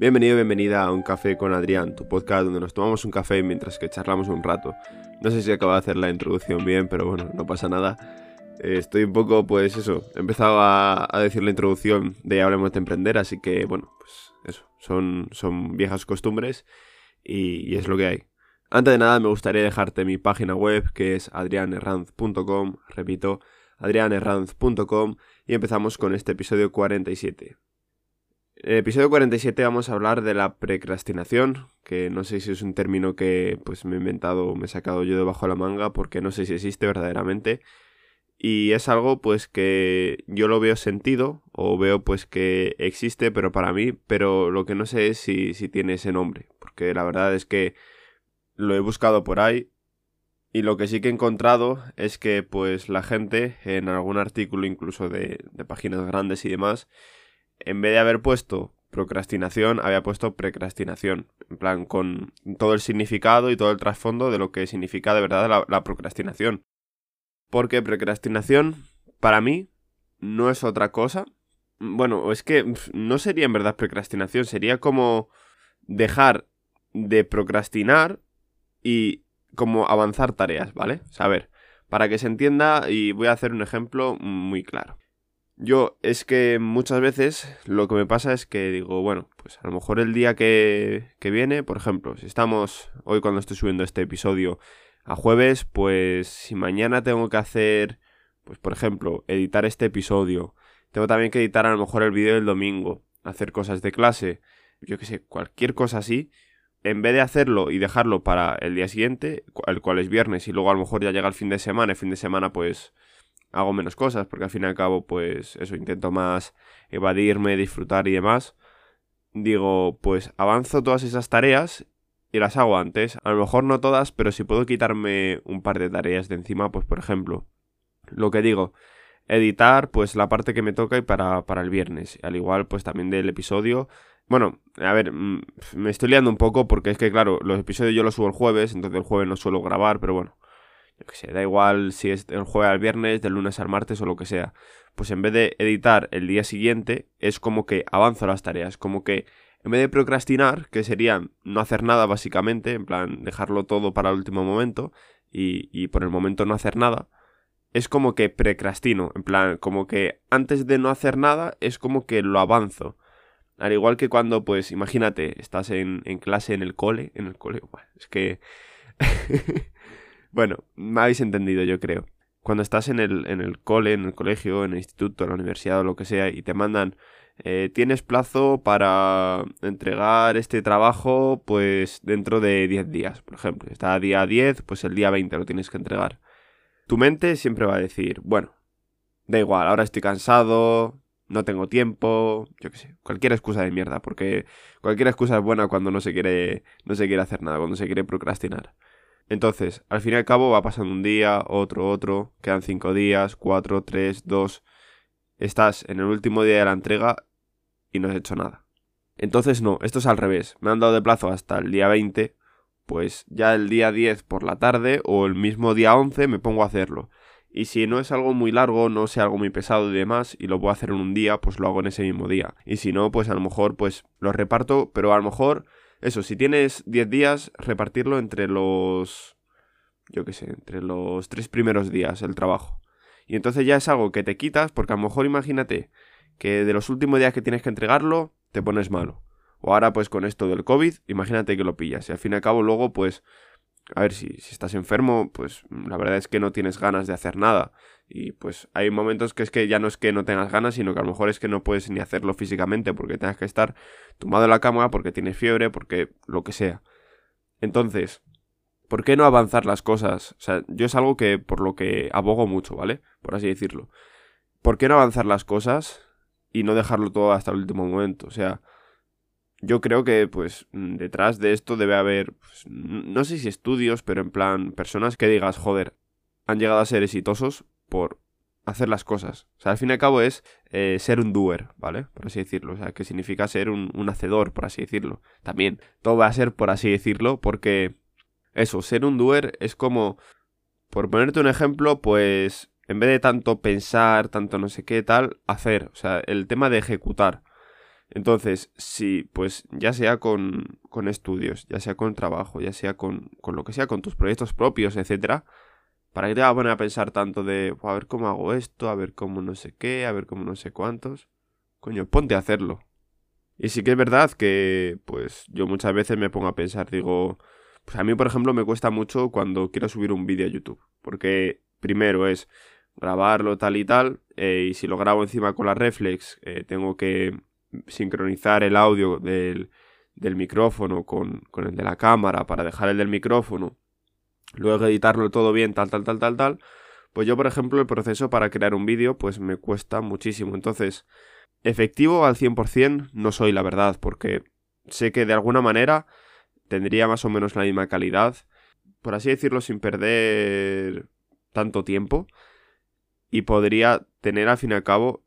Bienvenido, bienvenida a Un Café con Adrián, tu podcast donde nos tomamos un café mientras que charlamos un rato. No sé si acabo de hacer la introducción bien, pero bueno, no pasa nada. Eh, estoy un poco, pues eso, he empezado a, decir la introducción de Hablemos de Emprender, así que bueno, pues eso, son, son viejas costumbres y, es lo que hay. Antes de nada me gustaría dejarte mi página web que es adrianerranz.com, repito, adrianerranz.com y empezamos con este episodio 47. Episodio 47 vamos a hablar de la precrastinación, que no sé si es un término que pues me he inventado o me he sacado yo debajo de la manga porque no sé si existe verdaderamente. Y es algo pues que yo lo veo sentido o veo pues que existe pero para mí, pero lo que no sé es si, si tiene ese nombre, porque la verdad es que lo he buscado por ahí y lo que sí que he encontrado es que pues la gente en algún artículo incluso de, de páginas grandes y demás en vez de haber puesto procrastinación, había puesto precrastinación. En plan, con todo el significado y todo el trasfondo de lo que significa de verdad la, procrastinación. Porque procrastinación, para mí, no es otra cosa. Bueno, es que no sería en verdad procrastinación, sería como dejar de procrastinar y como avanzar tareas, ¿vale? O a ver, para que se entienda y voy a hacer un ejemplo muy claro. Yo es que muchas veces lo que me pasa es que digo, bueno, pues a lo mejor el día que, que viene, por ejemplo, si estamos hoy cuando estoy subiendo este episodio a jueves, pues si mañana tengo que hacer, pues por ejemplo, editar este episodio, tengo también que editar a lo mejor el vídeo del domingo, hacer cosas de clase, yo que sé, cualquier cosa así, en vez de hacerlo y dejarlo para el día siguiente, el cual es viernes, y luego a lo mejor ya llega el fin de semana, el fin de semana pues hago menos cosas, porque al fin y al cabo, pues eso, intento más evadirme, disfrutar y demás. Digo, pues avanzo todas esas tareas y las hago antes. A lo mejor no todas, pero si puedo quitarme un par de tareas de encima, pues por ejemplo, lo que digo, editar pues la parte que me toca y para, para el viernes. Al igual pues también del episodio. Bueno, a ver, mm, me estoy liando un poco porque es que claro, los episodios yo los subo el jueves, entonces el jueves no suelo grabar, pero bueno que sé, da igual si es el jueves al viernes, del lunes al martes o lo que sea. Pues en vez de editar el día siguiente, es como que avanzo las tareas, como que en vez de procrastinar, que sería no hacer nada básicamente, en plan dejarlo todo para el último momento y, y por el momento no hacer nada, es como que precrastino, en plan, como que antes de no hacer nada es como que lo avanzo. Al igual que cuando, pues, imagínate, estás en, en clase en el cole, en el cole, es que... Bueno, me habéis entendido, yo creo. Cuando estás en el, en el cole, en el colegio, en el instituto, en la universidad o lo que sea, y te mandan, eh, tienes plazo para entregar este trabajo, pues dentro de 10 días, por ejemplo. Está día 10, pues el día 20 lo tienes que entregar. Tu mente siempre va a decir, bueno, da igual, ahora estoy cansado, no tengo tiempo, yo qué sé, cualquier excusa de mierda, porque cualquier excusa es buena cuando no se quiere, no se quiere hacer nada, cuando se quiere procrastinar. Entonces, al fin y al cabo va pasando un día, otro, otro, quedan cinco días, cuatro, tres, dos. Estás en el último día de la entrega y no has hecho nada. Entonces no, esto es al revés. Me han dado de plazo hasta el día 20, pues ya el día 10 por la tarde o el mismo día 11 me pongo a hacerlo. Y si no es algo muy largo, no sea algo muy pesado y demás, y lo puedo hacer en un día, pues lo hago en ese mismo día. Y si no, pues a lo mejor pues lo reparto, pero a lo mejor eso, si tienes 10 días, repartirlo entre los... Yo qué sé, entre los tres primeros días el trabajo. Y entonces ya es algo que te quitas, porque a lo mejor imagínate que de los últimos días que tienes que entregarlo, te pones malo. O ahora pues con esto del COVID, imagínate que lo pillas. Y al fin y al cabo luego pues a ver, si, si, estás enfermo, pues la verdad es que no tienes ganas de hacer nada. Y pues hay momentos que es que ya no es que no tengas ganas, sino que a lo mejor es que no puedes ni hacerlo físicamente porque tengas que estar tumbado en la cama, porque tienes fiebre, porque lo que sea. Entonces, ¿por qué no avanzar las cosas? O sea, yo es algo que por lo que abogo mucho, ¿vale? Por así decirlo. ¿Por qué no avanzar las cosas y no dejarlo todo hasta el último momento? O sea, yo creo que pues mm, detrás de esto debe haber, pues, no sé si estudios, pero en plan personas que digas, joder, han llegado a ser exitosos por hacer las cosas. O sea, al fin y al cabo es eh, ser un doer, ¿vale? Por así decirlo. O sea, que significa ser un, un hacedor, por así decirlo. También, todo va a ser por así decirlo, porque eso, ser un doer es como, por ponerte un ejemplo, pues en vez de tanto pensar, tanto no sé qué tal, hacer. O sea, el tema de ejecutar. Entonces, si, pues ya sea con, con estudios, ya sea con trabajo, ya sea con, con lo que sea, con tus proyectos propios, etcétera, ¿para qué te vas a poner a pensar tanto de, a ver cómo hago esto, a ver cómo no sé qué, a ver cómo no sé cuántos? Coño, ponte a hacerlo. Y sí que es verdad que, pues, yo muchas veces me pongo a pensar, digo, pues a mí, por ejemplo, me cuesta mucho cuando quiero subir un vídeo a YouTube. Porque primero es grabarlo tal y tal, eh, y si lo grabo encima con la reflex, eh, tengo que sincronizar el audio del, del micrófono con, con, el de la cámara para dejar el del micrófono, luego editarlo todo bien, tal, tal, tal, tal, tal. Pues yo, por ejemplo, el proceso para crear un vídeo, pues me cuesta muchísimo. Entonces, efectivo al 100% no soy, la verdad, porque sé que de alguna manera tendría más o menos la misma calidad, por así decirlo, sin perder tanto tiempo, y podría tener al fin y al cabo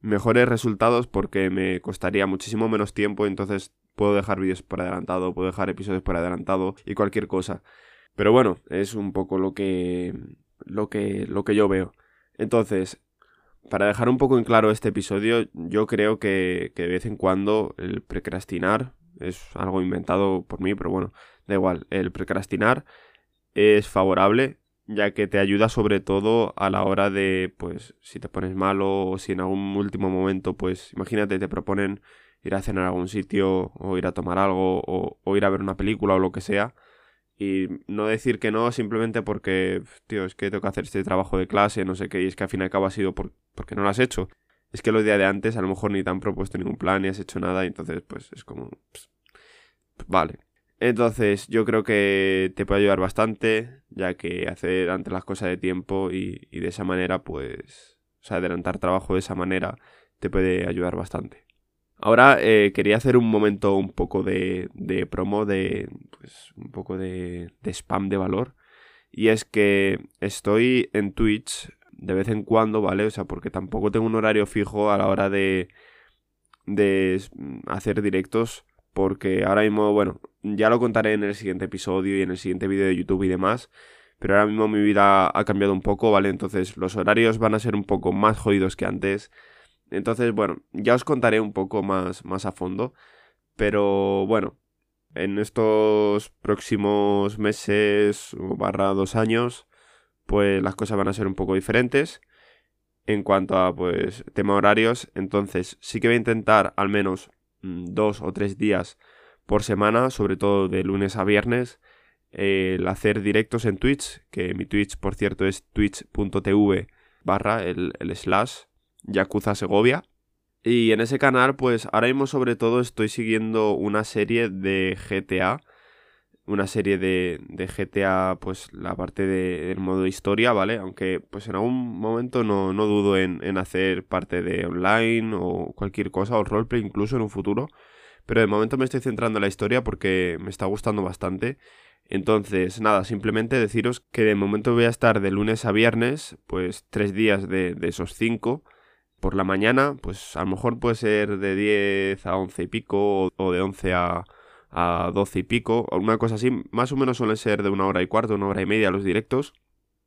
mejores resultados porque me costaría muchísimo menos tiempo, entonces puedo dejar vídeos por adelantado, puedo dejar episodios por adelantado y cualquier cosa. Pero bueno, es un poco lo que lo que lo que yo veo. Entonces, para dejar un poco en claro este episodio, yo creo que, que de vez en cuando el procrastinar es algo inventado por mí, pero bueno, da igual, el procrastinar es favorable ya que te ayuda sobre todo a la hora de, pues, si te pones malo o si en algún último momento, pues, imagínate, te proponen ir a cenar a algún sitio o ir a tomar algo o, ir a ver una película o lo que sea y no decir que no simplemente porque, tío, es que tengo que hacer este trabajo de clase, no sé qué, y es que al fin y al cabo ha sido por, porque no lo has hecho. Es que los días de antes a lo mejor ni te han propuesto ningún plan ni has hecho nada y entonces pues es como... Pues, vale, entonces, yo creo que te puede ayudar bastante, ya que hacer antes las cosas de tiempo y, de esa manera, pues, o sea, adelantar trabajo de esa manera te puede ayudar bastante. Ahora eh, quería hacer un momento un poco de, de promo, de, pues, un poco de, de spam de valor. Y es que estoy en Twitch de vez en cuando, ¿vale? O sea, porque tampoco tengo un horario fijo a la hora de, de hacer directos porque ahora mismo, bueno, ya lo contaré en el siguiente episodio y en el siguiente vídeo de YouTube y demás, pero ahora mismo mi vida ha cambiado un poco, ¿vale? Entonces los horarios van a ser un poco más jodidos que antes. Entonces, bueno, ya os contaré un poco más, más a fondo, pero bueno, en estos próximos meses o barra dos años, pues las cosas van a ser un poco diferentes en cuanto a pues tema horarios entonces sí que voy a intentar al menos dos o tres días por semana, sobre todo de lunes a viernes, el hacer directos en Twitch, que mi Twitch, por cierto, es twitch.tv barra el, el slash Yakuza Segovia. Y en ese canal, pues ahora mismo sobre todo estoy siguiendo una serie de GTA. Una serie de, de GTA, pues la parte de, del modo historia, ¿vale? Aunque pues en algún momento no, no dudo en, en, hacer parte de online o cualquier cosa, o roleplay incluso en un futuro. Pero de momento me estoy centrando en la historia porque me está gustando bastante. Entonces, nada, simplemente deciros que de momento voy a estar de lunes a viernes, pues tres días de, de esos cinco por la mañana, pues a lo mejor puede ser de 10 a 11 y pico o de 11 a, a 12 y pico, o una cosa así, más o menos suelen ser de una hora y cuarto, una hora y media los directos.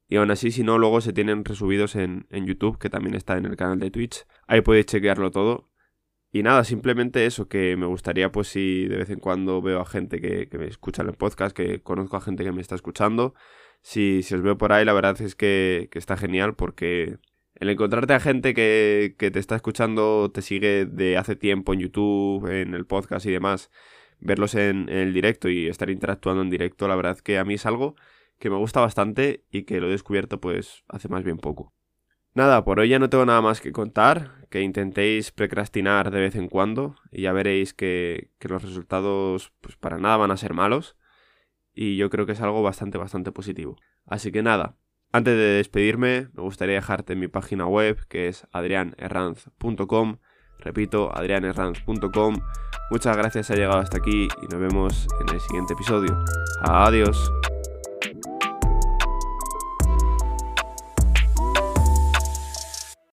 Y aún así, si no, luego se tienen resubidos en, en YouTube, que también está en el canal de Twitch. Ahí podéis chequearlo todo. Y nada, simplemente eso, que me gustaría, pues si de vez en cuando veo a gente que, que me escucha en el podcast, que conozco a gente que me está escuchando. Si, si os veo por ahí, la verdad es que, que está genial porque el encontrarte a gente que, que, te está escuchando, te sigue de hace tiempo en YouTube, en el podcast y demás, verlos en, el directo y estar interactuando en directo, la verdad que a mí es algo que me gusta bastante y que lo he descubierto pues hace más bien poco. Nada, por hoy ya no tengo nada más que contar, que intentéis procrastinar de vez en cuando y ya veréis que, los resultados pues para nada van a ser malos y yo creo que es algo bastante bastante positivo. Así que nada, antes de despedirme me gustaría dejarte en mi página web que es adrianerranz.com Repito, adrianerranz.com. Muchas gracias, ha llegado hasta aquí y nos vemos en el siguiente episodio. Adiós.